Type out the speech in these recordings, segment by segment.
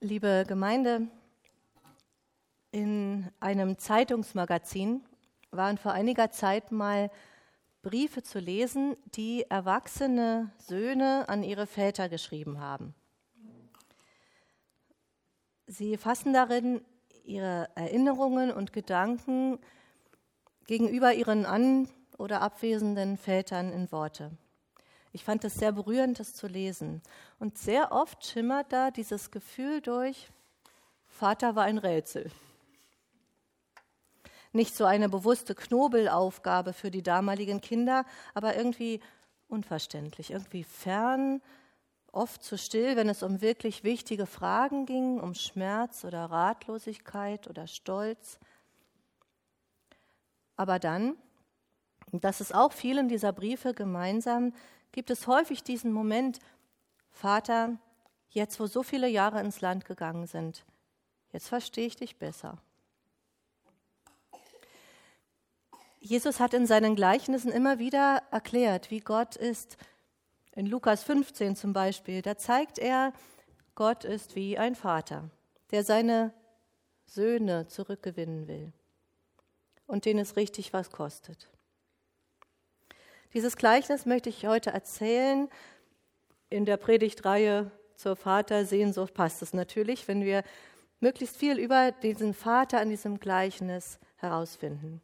Liebe Gemeinde, in einem Zeitungsmagazin waren vor einiger Zeit mal Briefe zu lesen, die erwachsene Söhne an ihre Väter geschrieben haben. Sie fassen darin ihre Erinnerungen und Gedanken gegenüber ihren an- oder abwesenden Vätern in Worte. Ich fand es sehr berührend, das zu lesen. Und sehr oft schimmert da dieses Gefühl durch, Vater war ein Rätsel. Nicht so eine bewusste Knobelaufgabe für die damaligen Kinder, aber irgendwie unverständlich, irgendwie fern, oft zu still, wenn es um wirklich wichtige Fragen ging, um Schmerz oder Ratlosigkeit oder Stolz. Aber dann, und das ist auch vielen dieser Briefe gemeinsam, gibt es häufig diesen Moment, Vater, jetzt wo so viele Jahre ins Land gegangen sind, jetzt verstehe ich dich besser. Jesus hat in seinen Gleichnissen immer wieder erklärt, wie Gott ist. In Lukas 15 zum Beispiel, da zeigt er, Gott ist wie ein Vater, der seine Söhne zurückgewinnen will und denen es richtig was kostet. Dieses Gleichnis möchte ich heute erzählen. In der Predigtreihe zur Vatersehnsucht passt es natürlich, wenn wir möglichst viel über diesen Vater an diesem Gleichnis herausfinden.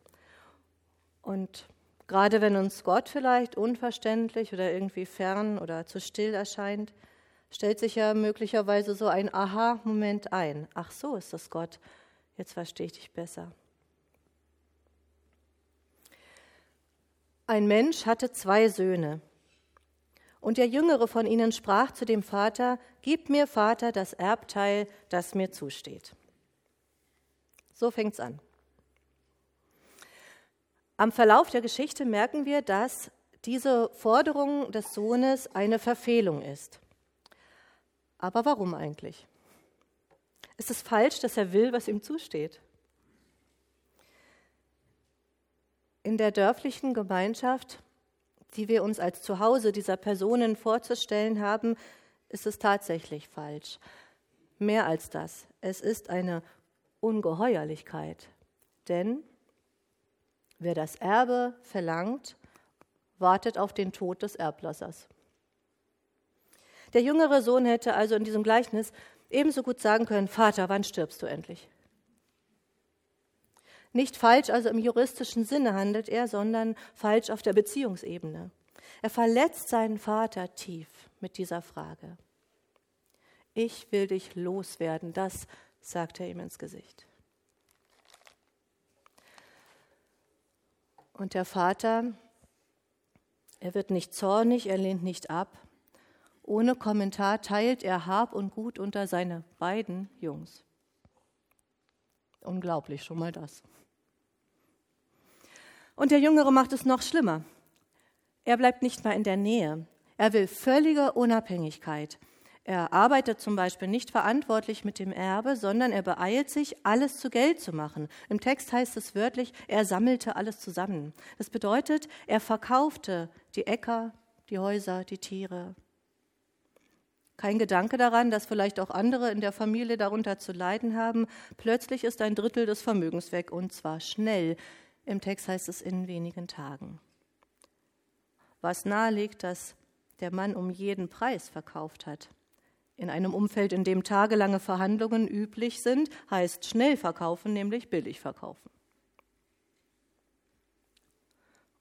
Und gerade wenn uns Gott vielleicht unverständlich oder irgendwie fern oder zu still erscheint, stellt sich ja möglicherweise so ein Aha-Moment ein. Ach so ist das Gott, jetzt verstehe ich dich besser. Ein Mensch hatte zwei Söhne. Und der jüngere von ihnen sprach zu dem Vater, Gib mir, Vater, das Erbteil, das mir zusteht. So fängt's an. Am Verlauf der Geschichte merken wir, dass diese Forderung des Sohnes eine Verfehlung ist. Aber warum eigentlich? Ist es falsch, dass er will, was ihm zusteht? In der dörflichen Gemeinschaft, die wir uns als Zuhause dieser Personen vorzustellen haben, ist es tatsächlich falsch. Mehr als das, es ist eine Ungeheuerlichkeit. Denn wer das Erbe verlangt, wartet auf den Tod des Erblassers. Der jüngere Sohn hätte also in diesem Gleichnis ebenso gut sagen können, Vater, wann stirbst du endlich? Nicht falsch, also im juristischen Sinne handelt er, sondern falsch auf der Beziehungsebene. Er verletzt seinen Vater tief mit dieser Frage. Ich will dich loswerden, das sagt er ihm ins Gesicht. Und der Vater, er wird nicht zornig, er lehnt nicht ab. Ohne Kommentar teilt er Hab und Gut unter seine beiden Jungs. Unglaublich schon mal das. Und der Jüngere macht es noch schlimmer. Er bleibt nicht mal in der Nähe. Er will völlige Unabhängigkeit. Er arbeitet zum Beispiel nicht verantwortlich mit dem Erbe, sondern er beeilt sich, alles zu Geld zu machen. Im Text heißt es wörtlich, er sammelte alles zusammen. Das bedeutet, er verkaufte die Äcker, die Häuser, die Tiere. Kein Gedanke daran, dass vielleicht auch andere in der Familie darunter zu leiden haben. Plötzlich ist ein Drittel des Vermögens weg und zwar schnell. Im Text heißt es in wenigen Tagen. Was nahelegt, dass der Mann um jeden Preis verkauft hat. In einem Umfeld, in dem tagelange Verhandlungen üblich sind, heißt schnell verkaufen, nämlich billig verkaufen.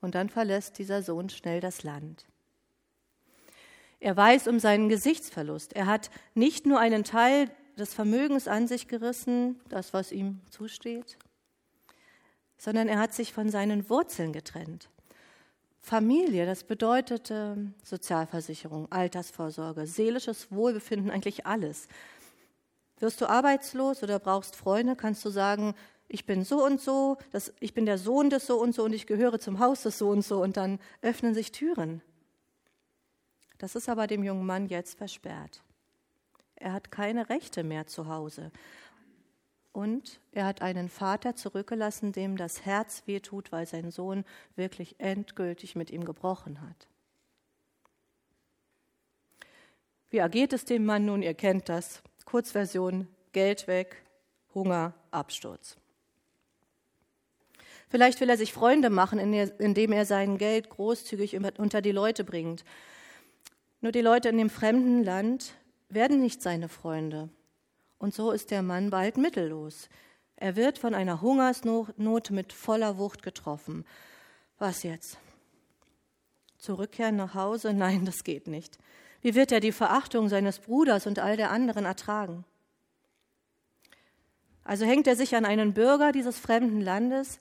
Und dann verlässt dieser Sohn schnell das Land. Er weiß um seinen Gesichtsverlust. Er hat nicht nur einen Teil des Vermögens an sich gerissen, das, was ihm zusteht, sondern er hat sich von seinen Wurzeln getrennt. Familie, das bedeutete Sozialversicherung, Altersvorsorge, seelisches Wohlbefinden, eigentlich alles. Wirst du arbeitslos oder brauchst Freunde, kannst du sagen, ich bin so und so, das, ich bin der Sohn des so und so und ich gehöre zum Haus des so und so und dann öffnen sich Türen. Das ist aber dem jungen Mann jetzt versperrt. Er hat keine Rechte mehr zu Hause. Und er hat einen Vater zurückgelassen, dem das Herz wehtut, weil sein Sohn wirklich endgültig mit ihm gebrochen hat. Wie ergeht es dem Mann nun? Ihr kennt das. Kurzversion, Geld weg, Hunger, Absturz. Vielleicht will er sich Freunde machen, indem er sein Geld großzügig unter die Leute bringt. Nur die Leute in dem fremden Land werden nicht seine Freunde. Und so ist der Mann bald mittellos. Er wird von einer Hungersnot mit voller Wucht getroffen. Was jetzt? Zurückkehren nach Hause? Nein, das geht nicht. Wie wird er die Verachtung seines Bruders und all der anderen ertragen? Also hängt er sich an einen Bürger dieses fremden Landes,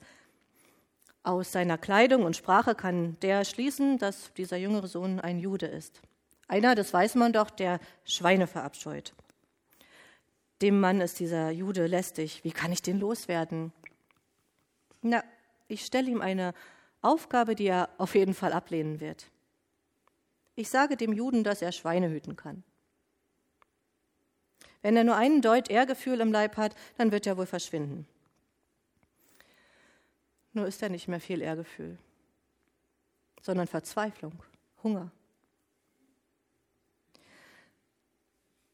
aus seiner Kleidung und Sprache kann der schließen, dass dieser jüngere Sohn ein Jude ist. Einer, das weiß man doch, der Schweine verabscheut. Dem Mann ist dieser Jude lästig. Wie kann ich den loswerden? Na, ich stelle ihm eine Aufgabe, die er auf jeden Fall ablehnen wird. Ich sage dem Juden, dass er Schweine hüten kann. Wenn er nur einen Deut Ehrgefühl im Leib hat, dann wird er wohl verschwinden. Nur ist da nicht mehr viel Ehrgefühl, sondern Verzweiflung, Hunger.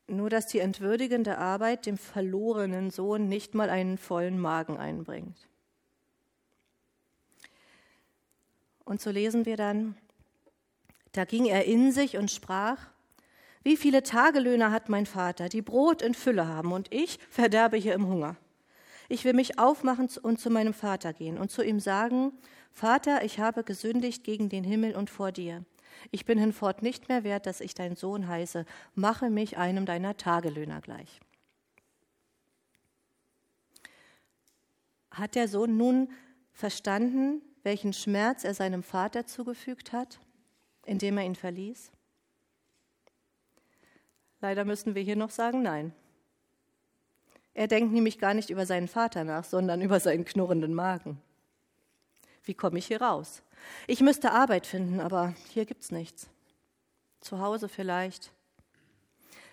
Nur dass die entwürdigende Arbeit dem verlorenen Sohn nicht mal einen vollen Magen einbringt. Und so lesen wir dann, da ging er in sich und sprach, wie viele Tagelöhner hat mein Vater, die Brot in Fülle haben, und ich verderbe hier im Hunger. Ich will mich aufmachen und zu meinem Vater gehen und zu ihm sagen, Vater, ich habe gesündigt gegen den Himmel und vor dir. Ich bin hinfort nicht mehr wert, dass ich dein Sohn heiße. Mache mich einem deiner Tagelöhner gleich. Hat der Sohn nun verstanden, welchen Schmerz er seinem Vater zugefügt hat, indem er ihn verließ? Leider müssen wir hier noch sagen, nein. Er denkt nämlich gar nicht über seinen Vater nach, sondern über seinen knurrenden Magen. Wie komme ich hier raus? Ich müsste Arbeit finden, aber hier gibt's nichts. Zu Hause vielleicht.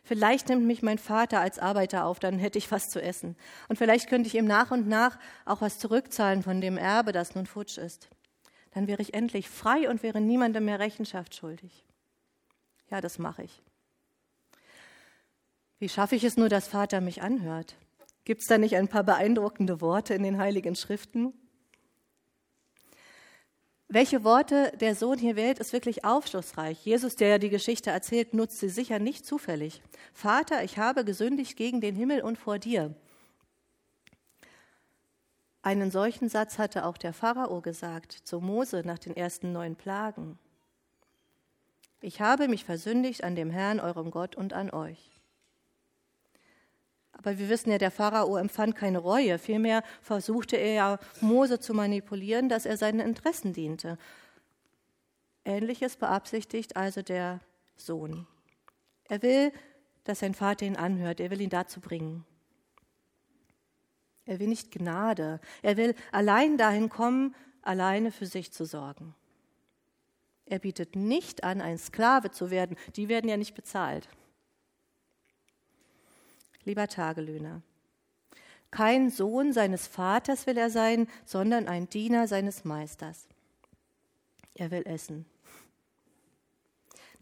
Vielleicht nimmt mich mein Vater als Arbeiter auf, dann hätte ich was zu essen. Und vielleicht könnte ich ihm nach und nach auch was zurückzahlen von dem Erbe, das nun futsch ist. Dann wäre ich endlich frei und wäre niemandem mehr Rechenschaft schuldig. Ja, das mache ich. Wie schaffe ich es nur, dass Vater mich anhört? Gibt es da nicht ein paar beeindruckende Worte in den Heiligen Schriften? Welche Worte der Sohn hier wählt, ist wirklich aufschlussreich. Jesus, der ja die Geschichte erzählt, nutzt sie sicher nicht zufällig. Vater, ich habe gesündigt gegen den Himmel und vor dir. Einen solchen Satz hatte auch der Pharao gesagt zu Mose nach den ersten neun Plagen. Ich habe mich versündigt an dem Herrn, eurem Gott und an euch. Aber wir wissen ja, der Pharao empfand keine Reue. Vielmehr versuchte er ja, Mose zu manipulieren, dass er seinen Interessen diente. Ähnliches beabsichtigt also der Sohn. Er will, dass sein Vater ihn anhört. Er will ihn dazu bringen. Er will nicht Gnade. Er will allein dahin kommen, alleine für sich zu sorgen. Er bietet nicht an, ein Sklave zu werden. Die werden ja nicht bezahlt lieber Tagelöhner. Kein Sohn seines Vaters will er sein, sondern ein Diener seines Meisters. Er will essen.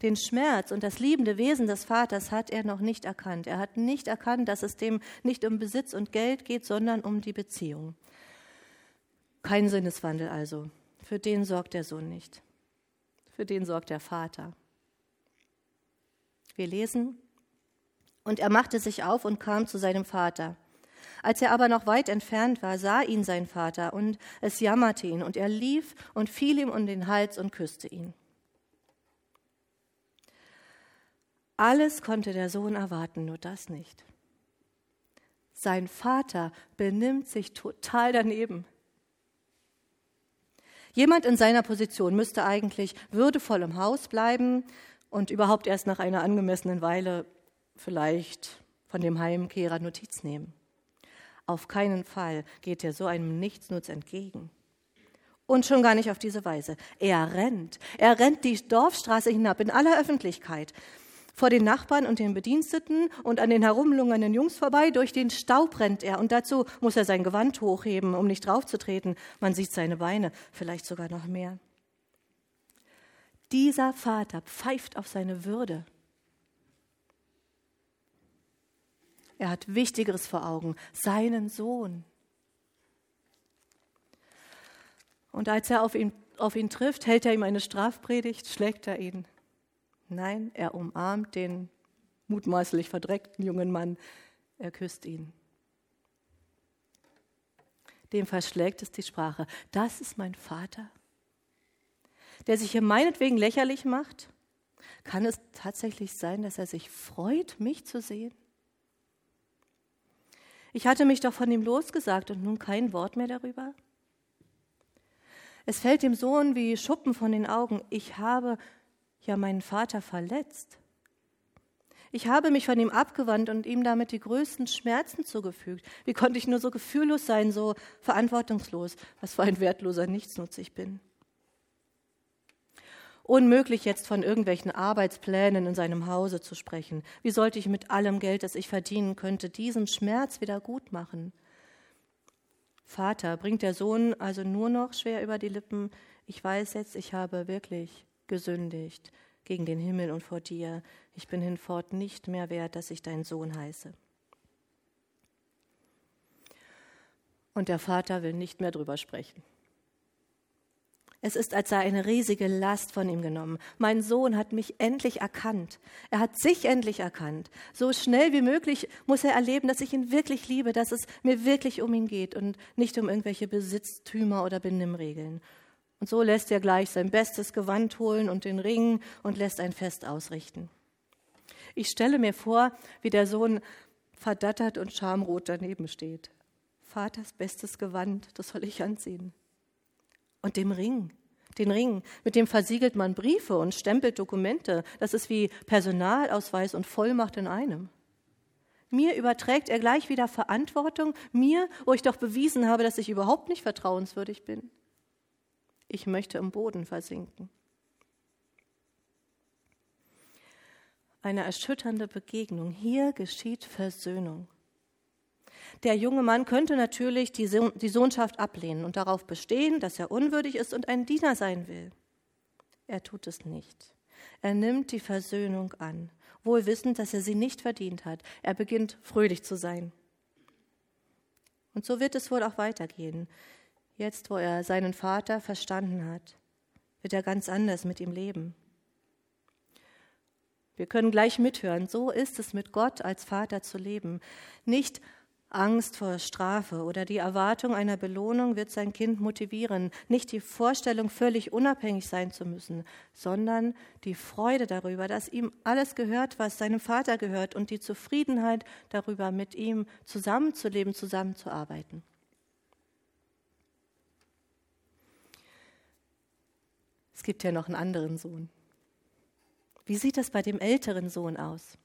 Den Schmerz und das liebende Wesen des Vaters hat er noch nicht erkannt. Er hat nicht erkannt, dass es dem nicht um Besitz und Geld geht, sondern um die Beziehung. Kein Sinneswandel also. Für den sorgt der Sohn nicht. Für den sorgt der Vater. Wir lesen, und er machte sich auf und kam zu seinem Vater. Als er aber noch weit entfernt war, sah ihn sein Vater, und es jammerte ihn, und er lief und fiel ihm um den Hals und küsste ihn. Alles konnte der Sohn erwarten, nur das nicht. Sein Vater benimmt sich total daneben. Jemand in seiner Position müsste eigentlich würdevoll im Haus bleiben und überhaupt erst nach einer angemessenen Weile vielleicht von dem Heimkehrer Notiz nehmen. Auf keinen Fall geht er so einem Nichtsnutz entgegen. Und schon gar nicht auf diese Weise. Er rennt. Er rennt die Dorfstraße hinab in aller Öffentlichkeit. Vor den Nachbarn und den Bediensteten und an den herumlungernden Jungs vorbei. Durch den Staub rennt er. Und dazu muss er sein Gewand hochheben, um nicht draufzutreten. Man sieht seine Beine, vielleicht sogar noch mehr. Dieser Vater pfeift auf seine Würde. Er hat Wichtigeres vor Augen, seinen Sohn. Und als er auf ihn, auf ihn trifft, hält er ihm eine Strafpredigt, schlägt er ihn. Nein, er umarmt den mutmaßlich verdreckten jungen Mann, er küsst ihn. Dem verschlägt es die Sprache. Das ist mein Vater, der sich hier meinetwegen lächerlich macht. Kann es tatsächlich sein, dass er sich freut, mich zu sehen? Ich hatte mich doch von ihm losgesagt und nun kein Wort mehr darüber. Es fällt dem Sohn wie Schuppen von den Augen. Ich habe ja meinen Vater verletzt. Ich habe mich von ihm abgewandt und ihm damit die größten Schmerzen zugefügt. Wie konnte ich nur so gefühllos sein, so verantwortungslos, was für ein wertloser Nichtsnutz ich bin? Unmöglich jetzt von irgendwelchen Arbeitsplänen in seinem Hause zu sprechen. Wie sollte ich mit allem Geld, das ich verdienen könnte, diesen Schmerz wieder gut machen? Vater, bringt der Sohn also nur noch schwer über die Lippen, ich weiß jetzt, ich habe wirklich gesündigt gegen den Himmel und vor dir. Ich bin hinfort nicht mehr wert, dass ich dein Sohn heiße. Und der Vater will nicht mehr drüber sprechen. Es ist, als sei eine riesige Last von ihm genommen. Mein Sohn hat mich endlich erkannt. Er hat sich endlich erkannt. So schnell wie möglich muss er erleben, dass ich ihn wirklich liebe, dass es mir wirklich um ihn geht und nicht um irgendwelche Besitztümer oder Benimmregeln. Und so lässt er gleich sein bestes Gewand holen und den Ring und lässt ein Fest ausrichten. Ich stelle mir vor, wie der Sohn verdattert und schamrot daneben steht. Vaters bestes Gewand, das soll ich anziehen und dem Ring. Den Ring, mit dem versiegelt man Briefe und stempelt Dokumente. Das ist wie Personalausweis und Vollmacht in einem. Mir überträgt er gleich wieder Verantwortung, mir, wo ich doch bewiesen habe, dass ich überhaupt nicht vertrauenswürdig bin. Ich möchte im Boden versinken. Eine erschütternde Begegnung. Hier geschieht Versöhnung. Der junge Mann könnte natürlich die, Sohnschaft ablehnen und darauf bestehen, dass er unwürdig ist und ein Diener sein will. Er tut es nicht. Er nimmt die Versöhnung an, wohl wissend, dass er sie nicht verdient hat. Er beginnt fröhlich zu sein. Und so wird es wohl auch weitergehen. Jetzt, wo er seinen Vater verstanden hat, wird er ganz anders mit ihm leben. Wir können gleich mithören, so ist es mit Gott als Vater zu leben. Nicht Angst vor Strafe oder die Erwartung einer Belohnung wird sein Kind motivieren, nicht die Vorstellung, völlig unabhängig sein zu müssen, sondern die Freude darüber, dass ihm alles gehört, was seinem Vater gehört und die Zufriedenheit darüber, mit ihm zusammenzuleben, zusammenzuarbeiten. Es gibt ja noch einen anderen Sohn. Wie sieht das bei dem älteren Sohn aus?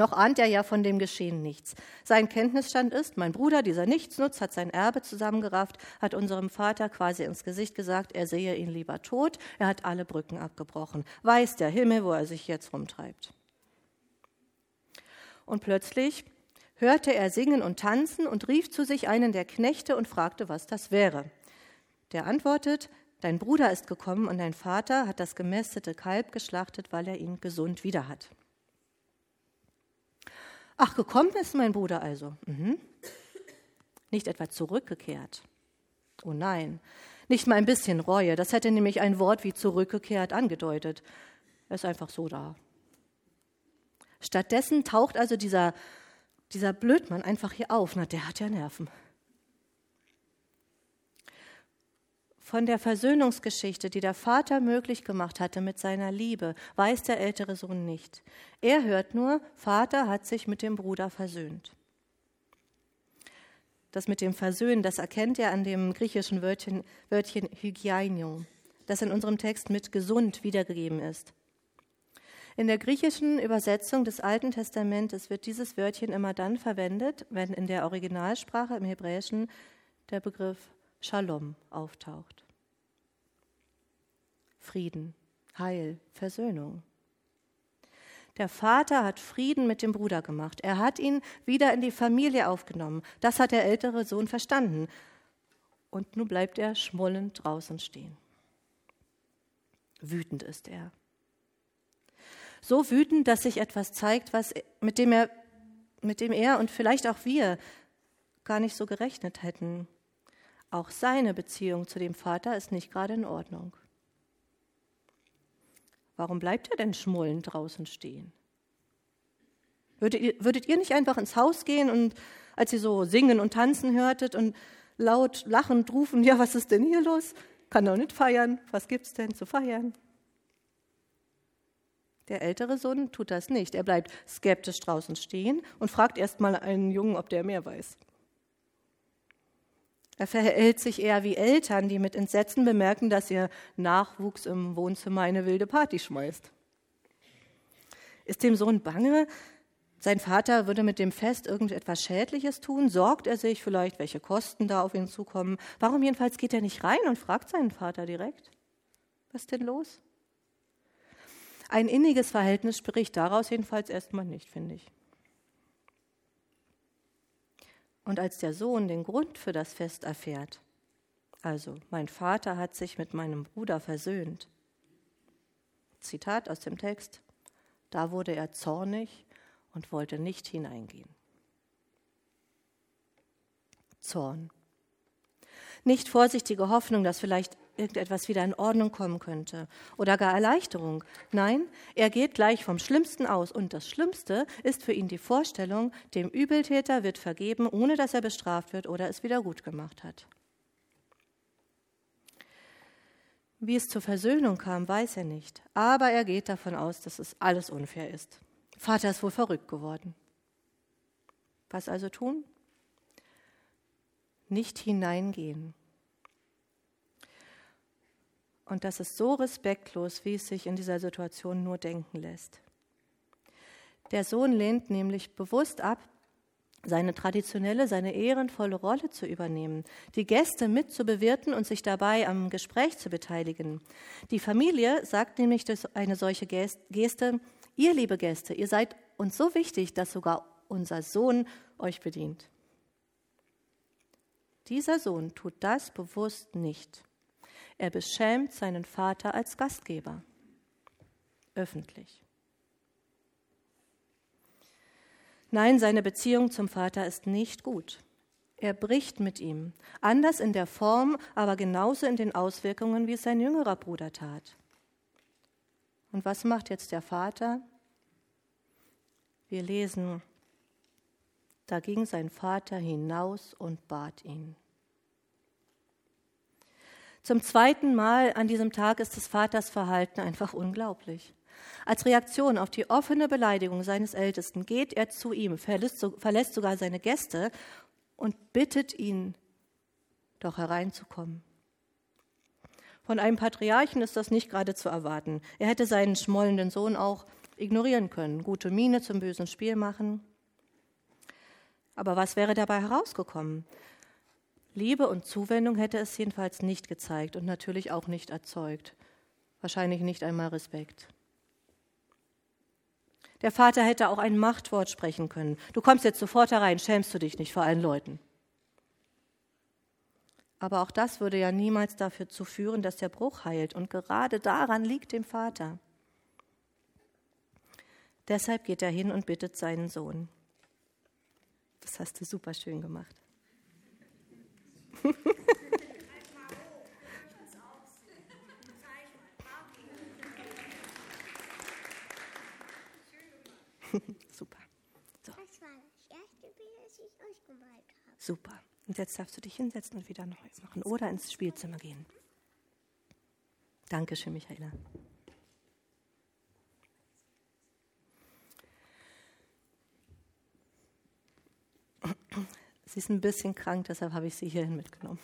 Noch ahnt er ja von dem Geschehen nichts. Sein Kenntnisstand ist, mein Bruder, dieser Nichtsnutz, hat sein Erbe zusammengerafft, hat unserem Vater quasi ins Gesicht gesagt, er sehe ihn lieber tot, er hat alle Brücken abgebrochen, weiß der Himmel, wo er sich jetzt rumtreibt. Und plötzlich hörte er singen und tanzen und rief zu sich einen der Knechte und fragte, was das wäre. Der antwortet, Dein Bruder ist gekommen und dein Vater hat das gemästete Kalb geschlachtet, weil er ihn gesund wieder hat. Ach, gekommen ist mein Bruder also. Mhm. Nicht etwa zurückgekehrt. Oh nein, nicht mal ein bisschen Reue. Das hätte nämlich ein Wort wie zurückgekehrt angedeutet. Er ist einfach so da. Stattdessen taucht also dieser, dieser Blödmann einfach hier auf. Na, der hat ja Nerven. Von der Versöhnungsgeschichte, die der Vater möglich gemacht hatte mit seiner Liebe, weiß der ältere Sohn nicht. Er hört nur, Vater hat sich mit dem Bruder versöhnt. Das mit dem Versöhnen, das erkennt er an dem griechischen Wörtchen, Wörtchen Hygiaino, das in unserem Text mit gesund wiedergegeben ist. In der griechischen Übersetzung des Alten Testamentes wird dieses Wörtchen immer dann verwendet, wenn in der Originalsprache im Hebräischen der Begriff Shalom auftaucht. Frieden, Heil, Versöhnung. Der Vater hat Frieden mit dem Bruder gemacht. Er hat ihn wieder in die Familie aufgenommen. Das hat der ältere Sohn verstanden. Und nun bleibt er schmollend draußen stehen. Wütend ist er. So wütend, dass sich etwas zeigt, was, mit dem er mit dem er und vielleicht auch wir gar nicht so gerechnet hätten. Auch seine Beziehung zu dem Vater ist nicht gerade in Ordnung. Warum bleibt er denn schmullend draußen stehen? Würdet ihr, würdet ihr nicht einfach ins Haus gehen und als ihr so singen und tanzen hörtet und laut lachend rufen, ja, was ist denn hier los? Kann doch nicht feiern. Was gibt's denn zu feiern? Der ältere Sohn tut das nicht. Er bleibt skeptisch draußen stehen und fragt erst mal einen Jungen, ob der mehr weiß. Er verhält sich eher wie Eltern, die mit Entsetzen bemerken, dass ihr Nachwuchs im Wohnzimmer eine wilde Party schmeißt. Ist dem Sohn bange, sein Vater würde mit dem Fest irgendetwas Schädliches tun? Sorgt er sich vielleicht, welche Kosten da auf ihn zukommen? Warum jedenfalls geht er nicht rein und fragt seinen Vater direkt? Was ist denn los? Ein inniges Verhältnis spricht daraus jedenfalls erstmal nicht, finde ich. Und als der Sohn den Grund für das Fest erfährt, also mein Vater hat sich mit meinem Bruder versöhnt, Zitat aus dem Text, da wurde er zornig und wollte nicht hineingehen. Zorn. Nicht vorsichtige Hoffnung, dass vielleicht irgendetwas wieder in Ordnung kommen könnte oder gar Erleichterung. Nein, er geht gleich vom Schlimmsten aus. Und das Schlimmste ist für ihn die Vorstellung, dem Übeltäter wird vergeben, ohne dass er bestraft wird oder es wieder gut gemacht hat. Wie es zur Versöhnung kam, weiß er nicht. Aber er geht davon aus, dass es alles unfair ist. Vater ist wohl verrückt geworden. Was also tun? Nicht hineingehen. Und das ist so respektlos, wie es sich in dieser Situation nur denken lässt. Der Sohn lehnt nämlich bewusst ab, seine traditionelle, seine ehrenvolle Rolle zu übernehmen, die Gäste mit zu bewirten und sich dabei am Gespräch zu beteiligen. Die Familie sagt nämlich durch eine solche Geste, ihr liebe Gäste, ihr seid uns so wichtig, dass sogar unser Sohn euch bedient. Dieser Sohn tut das bewusst nicht. Er beschämt seinen Vater als Gastgeber. Öffentlich. Nein, seine Beziehung zum Vater ist nicht gut. Er bricht mit ihm, anders in der Form, aber genauso in den Auswirkungen, wie es sein jüngerer Bruder tat. Und was macht jetzt der Vater? Wir lesen, da ging sein Vater hinaus und bat ihn. Zum zweiten Mal an diesem Tag ist des Vaters Verhalten einfach unglaublich. Als Reaktion auf die offene Beleidigung seines Ältesten geht er zu ihm, verlässt sogar seine Gäste und bittet ihn, doch hereinzukommen. Von einem Patriarchen ist das nicht gerade zu erwarten. Er hätte seinen schmollenden Sohn auch ignorieren können, gute Miene zum bösen Spiel machen. Aber was wäre dabei herausgekommen? Liebe und Zuwendung hätte es jedenfalls nicht gezeigt und natürlich auch nicht erzeugt. Wahrscheinlich nicht einmal Respekt. Der Vater hätte auch ein Machtwort sprechen können. Du kommst jetzt sofort herein, schämst du dich nicht vor allen Leuten. Aber auch das würde ja niemals dafür zu führen, dass der Bruch heilt. Und gerade daran liegt dem Vater. Deshalb geht er hin und bittet seinen Sohn. Das hast du super schön gemacht. Super. So. Das war das erste Bild, das ich euch gemalt habe. Super. Und jetzt darfst du dich hinsetzen und wieder Neues machen oder ins Spielzimmer gehen. Dankeschön, Michaela. Sie ist ein bisschen krank, deshalb habe ich sie hierhin mitgenommen.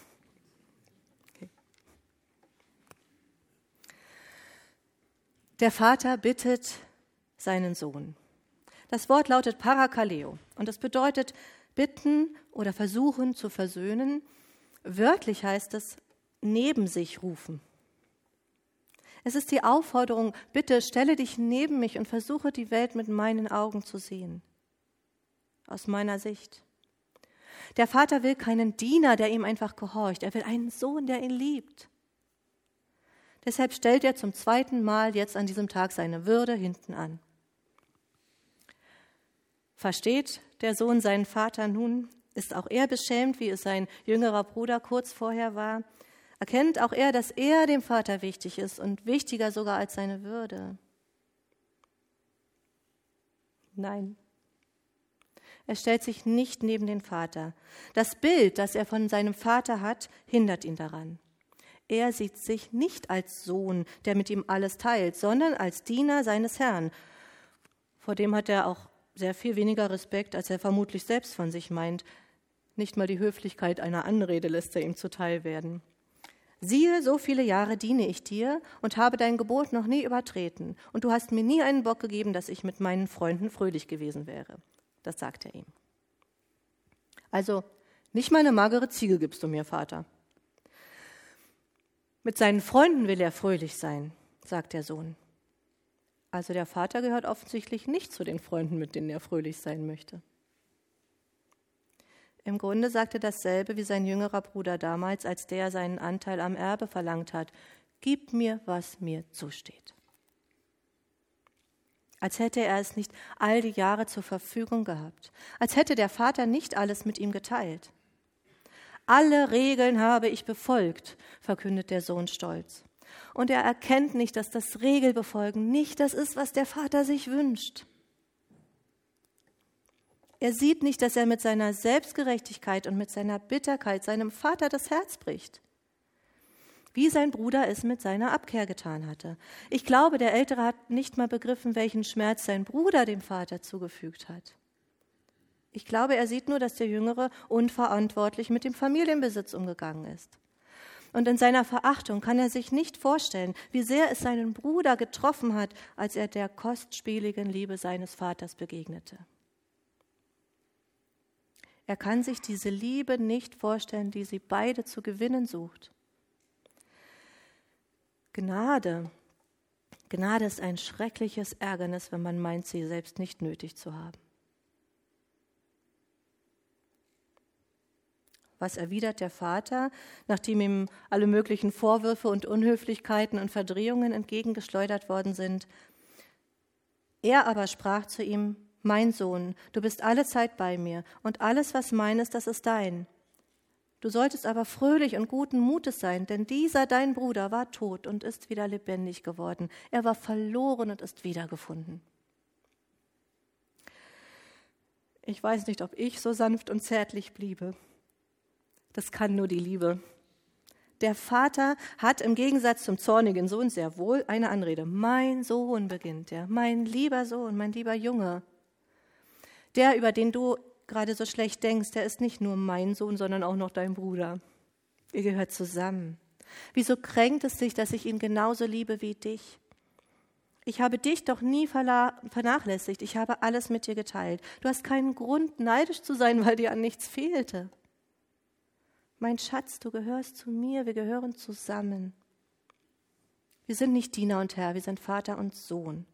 Okay. Der Vater bittet seinen Sohn. Das Wort lautet Parakaleo und das bedeutet bitten oder versuchen zu versöhnen. Wörtlich heißt es neben sich rufen. Es ist die Aufforderung, bitte stelle dich neben mich und versuche die Welt mit meinen Augen zu sehen. Aus meiner Sicht. Der Vater will keinen Diener, der ihm einfach gehorcht. Er will einen Sohn, der ihn liebt. Deshalb stellt er zum zweiten Mal jetzt an diesem Tag seine Würde hinten an. Versteht der Sohn seinen Vater nun? Ist auch er beschämt, wie es sein jüngerer Bruder kurz vorher war? Erkennt auch er, dass er dem Vater wichtig ist und wichtiger sogar als seine Würde? Nein. Er stellt sich nicht neben den Vater. Das Bild, das er von seinem Vater hat, hindert ihn daran. Er sieht sich nicht als Sohn, der mit ihm alles teilt, sondern als Diener seines Herrn. Vor dem hat er auch sehr viel weniger Respekt, als er vermutlich selbst von sich meint. Nicht mal die Höflichkeit einer Anrede lässt er ihm zuteil werden. Siehe, so viele Jahre diene ich dir und habe dein Gebot noch nie übertreten, und du hast mir nie einen Bock gegeben, dass ich mit meinen Freunden fröhlich gewesen wäre. Das sagt er ihm. Also, nicht mal eine magere Ziege gibst du mir, Vater. Mit seinen Freunden will er fröhlich sein, sagt der Sohn. Also der Vater gehört offensichtlich nicht zu den Freunden, mit denen er fröhlich sein möchte. Im Grunde sagte dasselbe wie sein jüngerer Bruder damals, als der seinen Anteil am Erbe verlangt hat. Gib mir, was mir zusteht. Als hätte er es nicht all die Jahre zur Verfügung gehabt, als hätte der Vater nicht alles mit ihm geteilt. Alle Regeln habe ich befolgt, verkündet der Sohn stolz. Und er erkennt nicht, dass das Regelbefolgen nicht das ist, was der Vater sich wünscht. Er sieht nicht, dass er mit seiner Selbstgerechtigkeit und mit seiner Bitterkeit seinem Vater das Herz bricht. Wie sein Bruder es mit seiner Abkehr getan hatte. Ich glaube, der Ältere hat nicht mal begriffen, welchen Schmerz sein Bruder dem Vater zugefügt hat. Ich glaube, er sieht nur, dass der Jüngere unverantwortlich mit dem Familienbesitz umgegangen ist. Und in seiner Verachtung kann er sich nicht vorstellen, wie sehr es seinen Bruder getroffen hat, als er der kostspieligen Liebe seines Vaters begegnete. Er kann sich diese Liebe nicht vorstellen, die sie beide zu gewinnen sucht. Gnade. Gnade ist ein schreckliches Ärgernis, wenn man meint, sie selbst nicht nötig zu haben. Was erwidert der Vater, nachdem ihm alle möglichen Vorwürfe und Unhöflichkeiten und Verdrehungen entgegengeschleudert worden sind? Er aber sprach zu ihm, mein Sohn, du bist alle Zeit bei mir, und alles, was mein ist, das ist dein. Du solltest aber fröhlich und guten Mutes sein, denn dieser dein Bruder war tot und ist wieder lebendig geworden. Er war verloren und ist wiedergefunden. Ich weiß nicht, ob ich so sanft und zärtlich bliebe. Das kann nur die Liebe. Der Vater hat im Gegensatz zum zornigen Sohn sehr wohl eine Anrede. Mein Sohn beginnt er, mein lieber Sohn, mein lieber Junge. Der, über den du gerade so schlecht denkst, der ist nicht nur mein Sohn, sondern auch noch dein Bruder. Ihr gehört zusammen. Wieso kränkt es dich, dass ich ihn genauso liebe wie dich? Ich habe dich doch nie vernachlässigt. Ich habe alles mit dir geteilt. Du hast keinen Grund, neidisch zu sein, weil dir an nichts fehlte. Mein Schatz, du gehörst zu mir. Wir gehören zusammen. Wir sind nicht Diener und Herr, wir sind Vater und Sohn.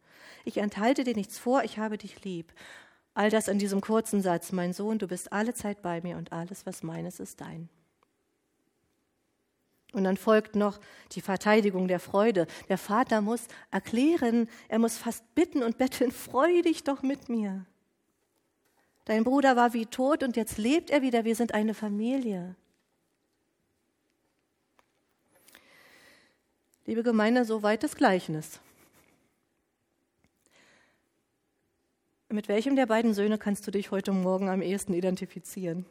Ich enthalte dir nichts vor, ich habe dich lieb. All das in diesem kurzen Satz, mein Sohn, du bist alle Zeit bei mir und alles, was meines, ist dein. Und dann folgt noch die Verteidigung der Freude. Der Vater muss erklären, er muss fast bitten und betteln, freu dich doch mit mir. Dein Bruder war wie tot und jetzt lebt er wieder, wir sind eine Familie. Liebe Gemeinde, soweit das Gleichnis. Mit welchem der beiden Söhne kannst du dich heute Morgen am ehesten identifizieren?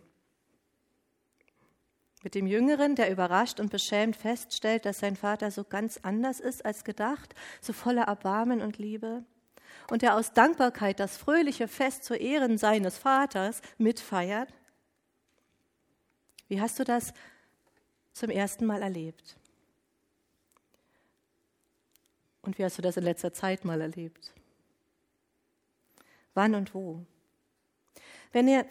Mit dem Jüngeren, der überrascht und beschämt feststellt, dass sein Vater so ganz anders ist als gedacht, so voller Erbarmen und Liebe, und der aus Dankbarkeit das fröhliche Fest zu Ehren seines Vaters mitfeiert? Wie hast du das zum ersten Mal erlebt? Und wie hast du das in letzter Zeit mal erlebt? Wann und wo. Wenn ihr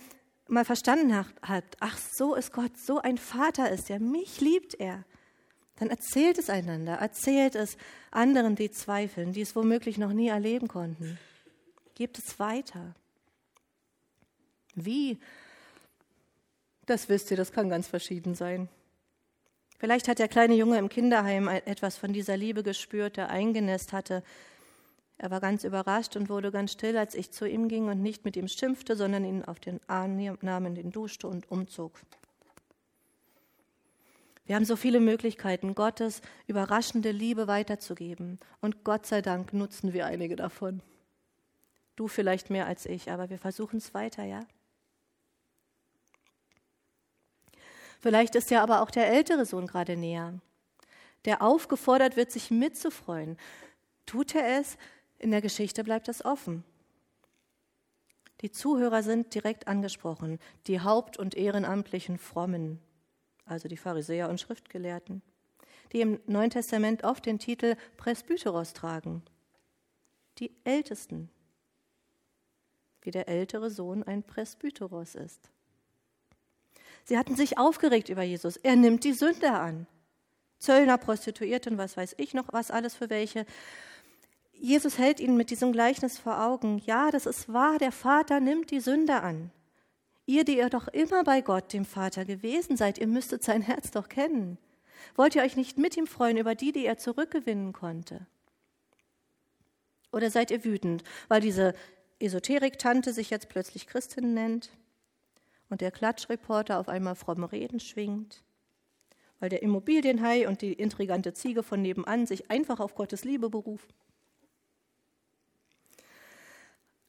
mal verstanden habt, ach so ist Gott, so ein Vater ist er, mich liebt er, dann erzählt es einander, erzählt es anderen, die zweifeln, die es womöglich noch nie erleben konnten. Gebt es weiter. Wie? Das wisst ihr, das kann ganz verschieden sein. Vielleicht hat der kleine Junge im Kinderheim etwas von dieser Liebe gespürt, der eingenässt hatte, Er war ganz überrascht und wurde ganz still, als ich zu ihm ging und nicht mit ihm schimpfte, sondern ihn auf den Arm nahm, in den duschte und umzog. Wir haben so viele Möglichkeiten, Gottes überraschende Liebe weiterzugeben. Und Gott sei Dank nutzen wir einige davon. Du vielleicht mehr als ich, aber wir versuchen es weiter, ja? Vielleicht ist ja aber auch der ältere Sohn gerade näher, der aufgefordert wird, sich mitzufreuen. Tut er es? In der Geschichte bleibt es offen. Die Zuhörer sind direkt angesprochen, die haupt- und ehrenamtlichen Frommen, also die Pharisäer und Schriftgelehrten, die im Neuen Testament oft den Titel Presbyteros tragen. Die Ältesten, wie der ältere Sohn ein Presbyteros ist. Sie hatten sich aufgeregt über Jesus. Er nimmt die Sünder an. Zöllner, Prostituierten, was weiß ich noch, was alles für welche. Jesus hält ihnen mit diesem Gleichnis vor Augen. Ja, das ist wahr, der Vater nimmt die Sünder an. Ihr, die ihr doch immer bei Gott, dem Vater, gewesen seid, ihr müsstet sein Herz doch kennen. Wollt ihr euch nicht mit ihm freuen über die, die er zurückgewinnen konnte? Oder seid ihr wütend, weil diese Esoterik-Tante sich jetzt plötzlich Christin nennt? und der Klatschreporter auf einmal fromme Reden schwingt, weil der Immobilienhai und die intrigante Ziege von nebenan sich einfach auf Gottes Liebe berufen.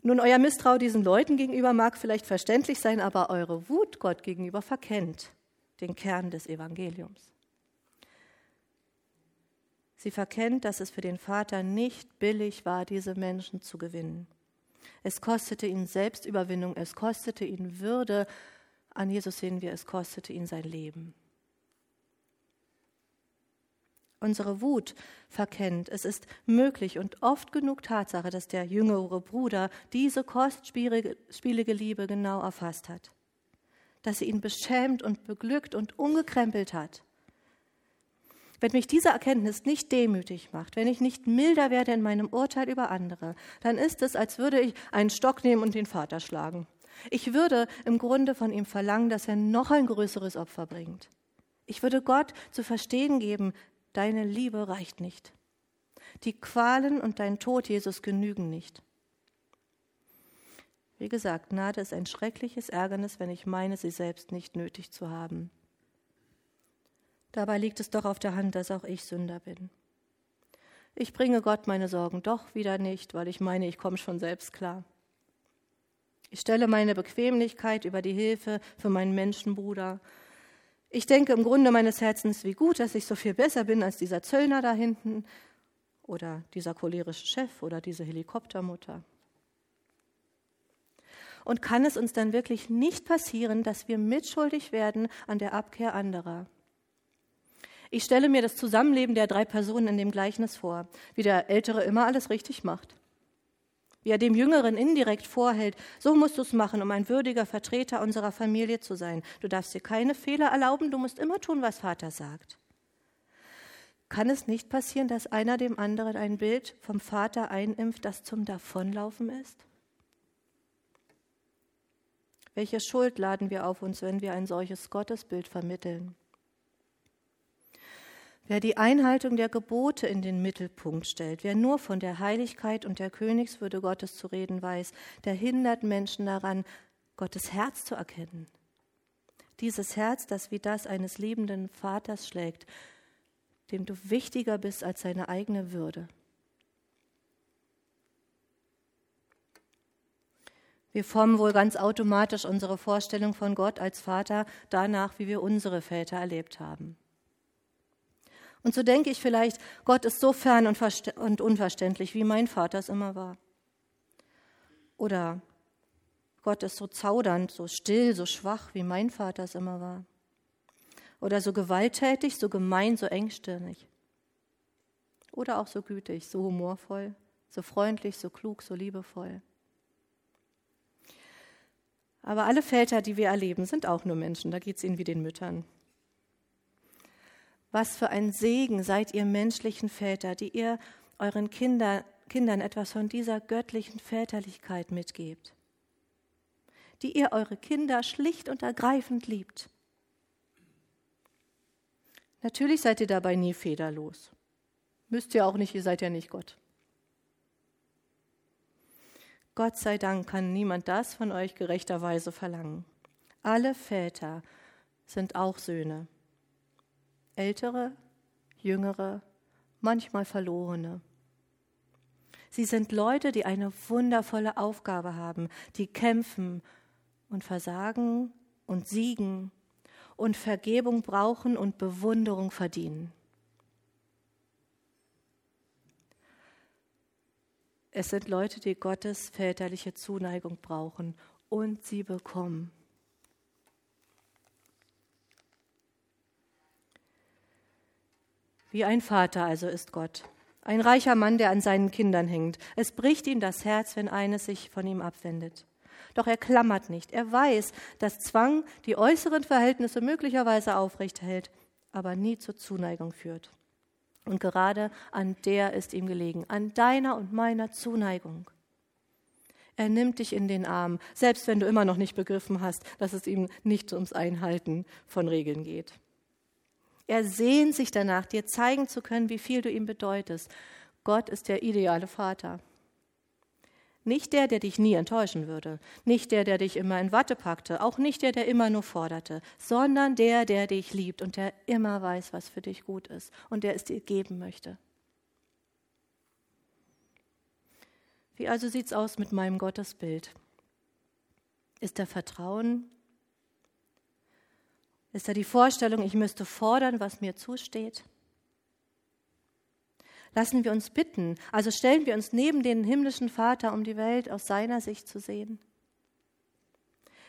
Nun, euer Misstrau diesen Leuten gegenüber mag vielleicht verständlich sein, aber eure Wut Gott gegenüber verkennt den Kern des Evangeliums. Sie verkennt, dass es für den Vater nicht billig war, diese Menschen zu gewinnen. Es kostete ihn Selbstüberwindung, es kostete ihn Würde. An Jesus sehen wir, es kostete ihn sein Leben. Unsere Wut verkennt, es ist möglich und oft genug Tatsache, dass der jüngere Bruder diese kostspielige Liebe genau erfasst hat, dass sie ihn beschämt und beglückt und umgekrempelt hat wenn mich diese Erkenntnis nicht demütig macht, wenn ich nicht milder werde in meinem Urteil über andere, dann ist es, als würde ich einen Stock nehmen und den Vater schlagen. Ich würde im Grunde von ihm verlangen, dass er noch ein größeres Opfer bringt. Ich würde Gott zu verstehen geben, deine Liebe reicht nicht. Die Qualen und dein Tod, Jesus, genügen nicht. Wie gesagt, Gnade ist ein schreckliches Ärgernis, wenn ich meine, sie selbst nicht nötig zu haben. Dabei liegt es doch auf der Hand, dass auch ich Sünder bin. Ich bringe Gott meine Sorgen doch wieder nicht, weil ich meine, ich komme schon selbst klar. Ich stelle meine Bequemlichkeit über die Hilfe für meinen Menschenbruder. Ich denke im Grunde meines Herzens, wie gut, dass ich so viel besser bin als dieser Zöllner da hinten oder dieser cholerische Chef oder diese Helikoptermutter. Und kann es uns dann wirklich nicht passieren, dass wir mitschuldig werden an der Abkehr anderer? Ich stelle mir das Zusammenleben der drei Personen in dem Gleichnis vor, wie der Ältere immer alles richtig macht. Wie er dem Jüngeren indirekt vorhält, so musst du es machen, um ein würdiger Vertreter unserer Familie zu sein. Du darfst dir keine Fehler erlauben, du musst immer tun, was Vater sagt. Kann es nicht passieren, dass einer dem anderen ein Bild vom Vater einimpft, das zum Davonlaufen ist? Welche Schuld laden wir auf uns, wenn wir ein solches Gottesbild vermitteln? Wer die Einhaltung der Gebote in den Mittelpunkt stellt, wer nur von der Heiligkeit und der Königswürde Gottes zu reden weiß, der hindert Menschen daran, Gottes Herz zu erkennen. Dieses Herz, das wie das eines liebenden Vaters schlägt, dem du wichtiger bist als seine eigene Würde. Wir formen wohl ganz automatisch unsere Vorstellung von Gott als Vater danach, wie wir unsere Väter erlebt haben. Und so denke ich vielleicht, Gott ist so fern und, unverständlich, wie mein Vater es immer war. Oder Gott ist so zaudernd, so still, so schwach, wie mein Vater es immer war. Oder so gewalttätig, so gemein, so engstirnig. Oder auch so gütig, so humorvoll, so freundlich, so klug, so liebevoll. Aber alle Väter, die wir erleben, sind auch nur Menschen. Da geht es ihnen wie den Müttern. Was für ein Segen seid ihr menschlichen Väter, die ihr euren Kinder, Kindern etwas von dieser göttlichen Väterlichkeit mitgebt, die ihr eure Kinder schlicht und ergreifend liebt. Natürlich seid ihr dabei nie federlos. Müsst ihr auch nicht, ihr seid ja nicht Gott. Gott sei Dank kann niemand das von euch gerechterweise verlangen. Alle Väter sind auch Söhne. Ältere, jüngere, manchmal verlorene. Sie sind Leute, die eine wundervolle Aufgabe haben, die kämpfen und versagen und siegen und Vergebung brauchen und Bewunderung verdienen. Es sind Leute, die Gottes väterliche Zuneigung brauchen und sie bekommen. Wie ein Vater also ist Gott. Ein reicher Mann, der an seinen Kindern hängt. Es bricht ihm das Herz, wenn eines sich von ihm abwendet. Doch er klammert nicht. Er weiß, dass Zwang die äußeren Verhältnisse möglicherweise aufrecht hält, aber nie zur Zuneigung führt. Und gerade an der ist ihm gelegen, an deiner und meiner Zuneigung. Er nimmt dich in den Arm, selbst wenn du immer noch nicht begriffen hast, dass es ihm nicht ums Einhalten von Regeln geht. Er sehnt sich danach, dir zeigen zu können, wie viel du ihm bedeutest. Gott ist der ideale Vater. Nicht der, der dich nie enttäuschen würde, nicht der, der dich immer in Watte packte, auch nicht der, der immer nur forderte, sondern der, der dich liebt und der immer weiß, was für dich gut ist und der es dir geben möchte. Wie also sieht es aus mit meinem Gottesbild? Ist da Vertrauen? Ist da die Vorstellung, ich müsste fordern, was mir zusteht? Lassen wir uns bitten, also stellen wir uns neben den himmlischen Vater, um die Welt aus seiner Sicht zu sehen.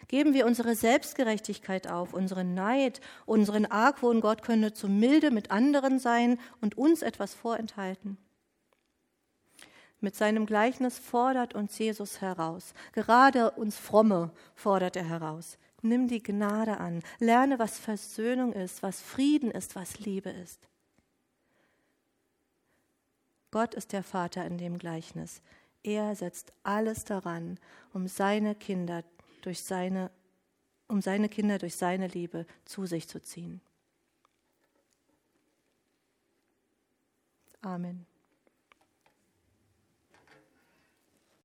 Geben wir unsere Selbstgerechtigkeit auf, unseren Neid, unseren Argwohn, Gott könne zu milde mit anderen sein und uns etwas vorenthalten. Mit seinem Gleichnis fordert uns Jesus heraus. Gerade uns Fromme fordert er heraus. Nimm die Gnade an. Lerne, was Versöhnung ist, was Frieden ist, was Liebe ist. Gott ist der Vater in dem Gleichnis. Er setzt alles daran, um seine Kinder durch seine, um seine Kinder durch seine Liebe zu sich zu ziehen. Amen.